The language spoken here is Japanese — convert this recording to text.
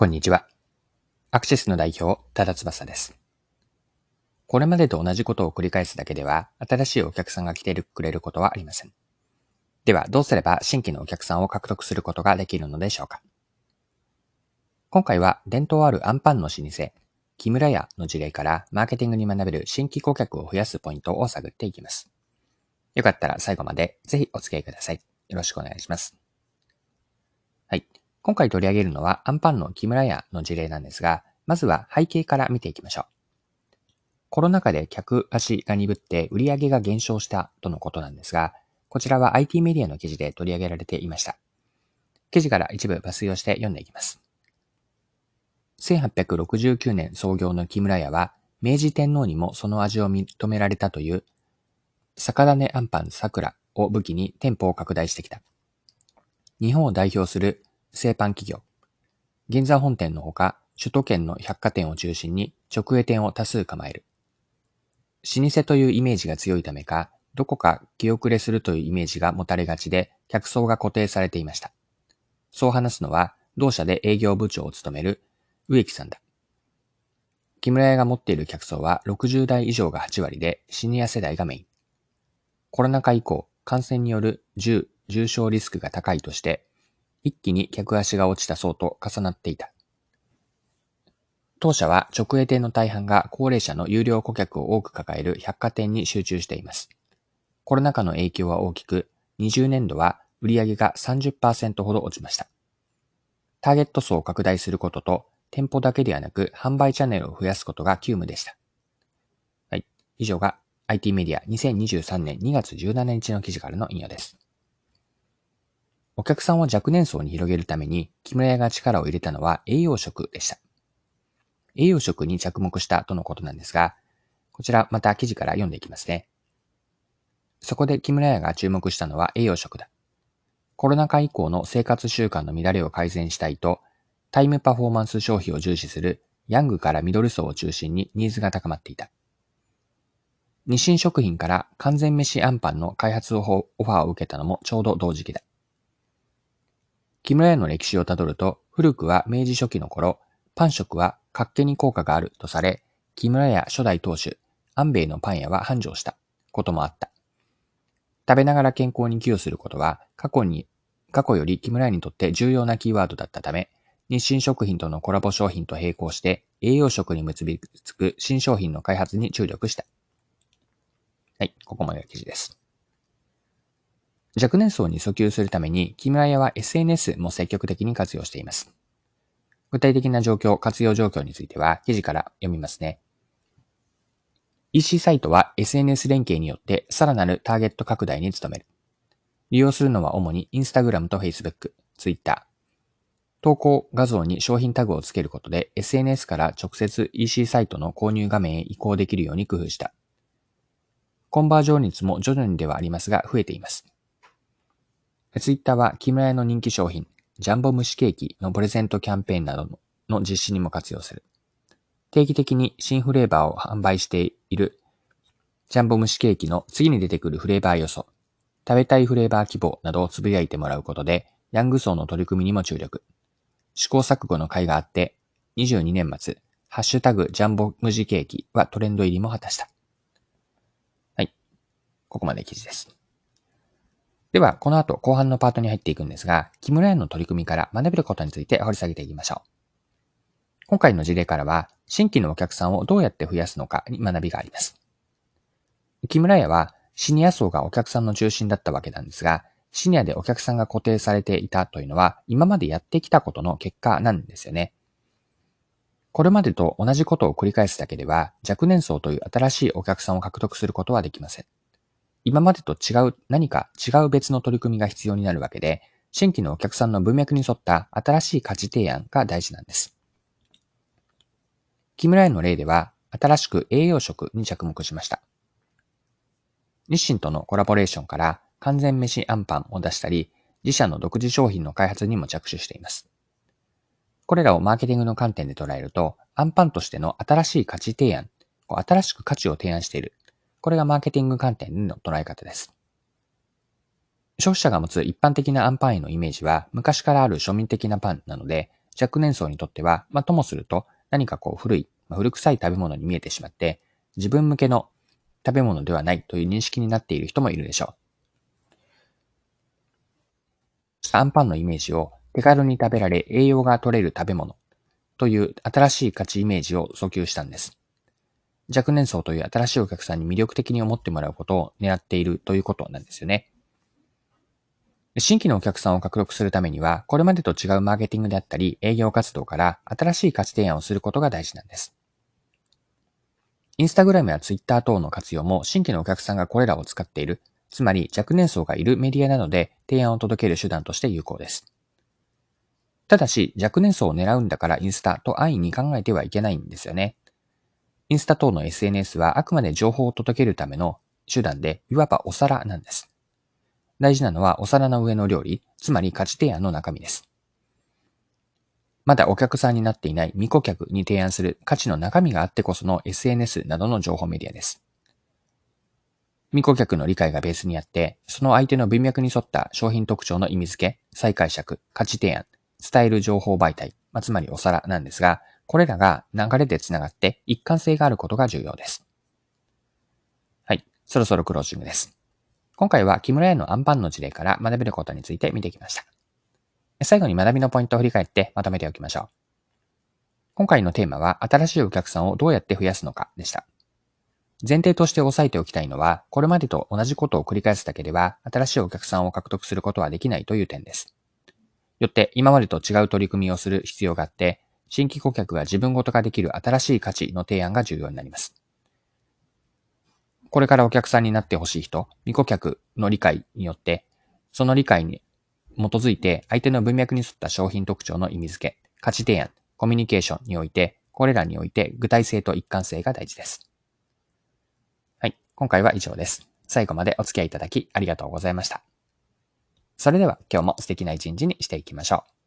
こんにちは。アクシスの代表、多田翼です。これまでと同じことを繰り返すだけでは、新しいお客さんが来てくれることはありません。では、どうすれば新規のお客さんを獲得することができるのでしょうか今回は、伝統あるアンパンの老舗、木村屋の事例からマーケティングに学べる新規顧客を増やすポイントを探っていきます。よかったら最後までぜひお付き合いください。よろしくお願いします。はい。今回取り上げるのはアンパンの木村屋の事例なんですが、まずは背景から見ていきましょう。コロナ禍で客足が鈍って売り上げが減少したとのことなんですが、こちらは IT メディアの記事で取り上げられていました。記事から一部抜粋をして読んでいきます。1869年創業の木村屋は、明治天皇にもその味を認められたという、酒種アンパン桜を武器に店舗を拡大してきた。日本を代表する製パン企業。銀座本店のほか、首都圏の百貨店を中心に直営店を多数構える。老舗というイメージが強いためか、どこか気遅れするというイメージが持たれがちで、客層が固定されていました。そう話すのは、同社で営業部長を務める植木さんだ。木村屋が持っている客層は60代以上が8割で、シニア世代がメイン。コロナ禍以降、感染による重、重症リスクが高いとして、一気に客足が落ちた層と重なっていた。当社は直営店の大半が高齢者の有料顧客を多く抱える百貨店に集中しています。コロナ禍の影響は大きく、20年度は売上が30%ほど落ちました。ターゲット層を拡大することと、店舗だけではなく販売チャンネルを増やすことが急務でした。はい。以上が IT メディア2023年2月17日の記事からの引用です。お客さんを若年層に広げるために、木村屋が力を入れたのは栄養食でした。栄養食に着目したとのことなんですが、こちらまた記事から読んでいきますね。そこで木村屋が注目したのは栄養食だ。コロナ禍以降の生活習慣の乱れを改善したいと、タイムパフォーマンス消費を重視するヤングからミドル層を中心にニーズが高まっていた。日清食品から完全飯アンパンの開発をオファーを受けたのもちょうど同時期だ。木村屋の歴史をたどると、古くは明治初期の頃、パン食は活気に効果があるとされ、木村屋初代当主、安兵衛のパン屋は繁盛したこともあった。食べながら健康に寄与することは、過去に、過去より木村屋にとって重要なキーワードだったため、日清食品とのコラボ商品と並行して栄養食に結びつく新商品の開発に注力した。はい、ここまでが記事です。若年層に訴求するために、木村屋は SNS も積極的に活用しています。具体的な状況、活用状況については、記事から読みますね。EC サイトは SNS 連携によってさらなるターゲット拡大に努める。利用するのは主に Instagram と Facebook、Twitter。投稿画像に商品タグをつけることで SNS から直接 EC サイトの購入画面へ移行できるように工夫した。コンバージョン率も徐々にではありますが増えています。ツイッターは木村屋の人気商品、ジャンボ蒸しケーキのプレゼントキャンペーンなどの実施にも活用する。定期的に新フレーバーを販売しているジャンボ蒸しケーキの次に出てくるフレーバー予想、食べたいフレーバー希望などをつぶやいてもらうことで、ヤング層の取り組みにも注力。試行錯誤の会があって、22年末、ハッシュタグジャンボ蒸しケーキはトレンド入りも果たした。はい。ここまで記事です。では、この後後半のパートに入っていくんですが、木村屋の取り組みから学べることについて掘り下げていきましょう。今回の事例からは、新規のお客さんをどうやって増やすのかに学びがあります。木村屋はシニア層がお客さんの中心だったわけなんですが、シニアでお客さんが固定されていたというのは、今までやってきたことの結果なんですよね。これまでと同じことを繰り返すだけでは、若年層という新しいお客さんを獲得することはできません。今までと違う、何か違う別の取り組みが必要になるわけで、新規のお客さんの文脈に沿った新しい価値提案が大事なんです。木村屋の例では、新しく栄養食に着目しました。日清とのコラボレーションから完全飯アンパンを出したり、自社の独自商品の開発にも着手しています。これらをマーケティングの観点で捉えると、アンパンとしての新しい価値提案、新しく価値を提案しているこれがマーケティング観点の捉え方です。消費者が持つ一般的なアンパンへのイメージは昔からある庶民的なパンなので、若年層にとっては、まあ、ともすると何かこう古い、まあ、古臭い食べ物に見えてしまって、自分向けの食べ物ではないという認識になっている人もいるでしょう。アンパンのイメージを手軽に食べられ栄養が取れる食べ物という新しい価値イメージを訴求したんです。若年層という新しいお客さんに魅力的に思ってもらうことを狙っているということなんですよね。新規のお客さんを獲得するためには、これまでと違うマーケティングであったり、営業活動から新しい価値提案をすることが大事なんです。インスタグラムやツイッター等の活用も新規のお客さんがこれらを使っている、つまり若年層がいるメディアなどで提案を届ける手段として有効です。ただし、若年層を狙うんだからインスタと安易に考えてはいけないんですよね。インスタ等の SNS はあくまで情報を届けるための手段で、いわばお皿なんです。大事なのはお皿の上の料理、つまり価値提案の中身です。まだお客さんになっていない未顧客に提案する価値の中身があってこその SNS などの情報メディアです。未顧客の理解がベースにあって、その相手の文脈に沿った商品特徴の意味付け、再解釈、価値提案、伝える情報媒体、まあ、つまりお皿なんですが、これらが流れで繋がって一貫性があることが重要です。はい。そろそろクロージングです。今回は木村屋のアンパンの事例から学べることについて見てきました。最後に学びのポイントを振り返ってまとめておきましょう。今回のテーマは新しいお客さんをどうやって増やすのかでした。前提として押さえておきたいのは、これまでと同じことを繰り返すだけでは、新しいお客さんを獲得することはできないという点です。よって今までと違う取り組みをする必要があって、新規顧客が自分ごと化できる新しい価値の提案が重要になります。これからお客さんになってほしい人、未顧客の理解によって、その理解に基づいて相手の文脈に沿った商品特徴の意味付け、価値提案、コミュニケーションにおいて、これらにおいて具体性と一貫性が大事です。はい。今回は以上です。最後までお付き合いいただきありがとうございました。それでは今日も素敵な一日にしていきましょう。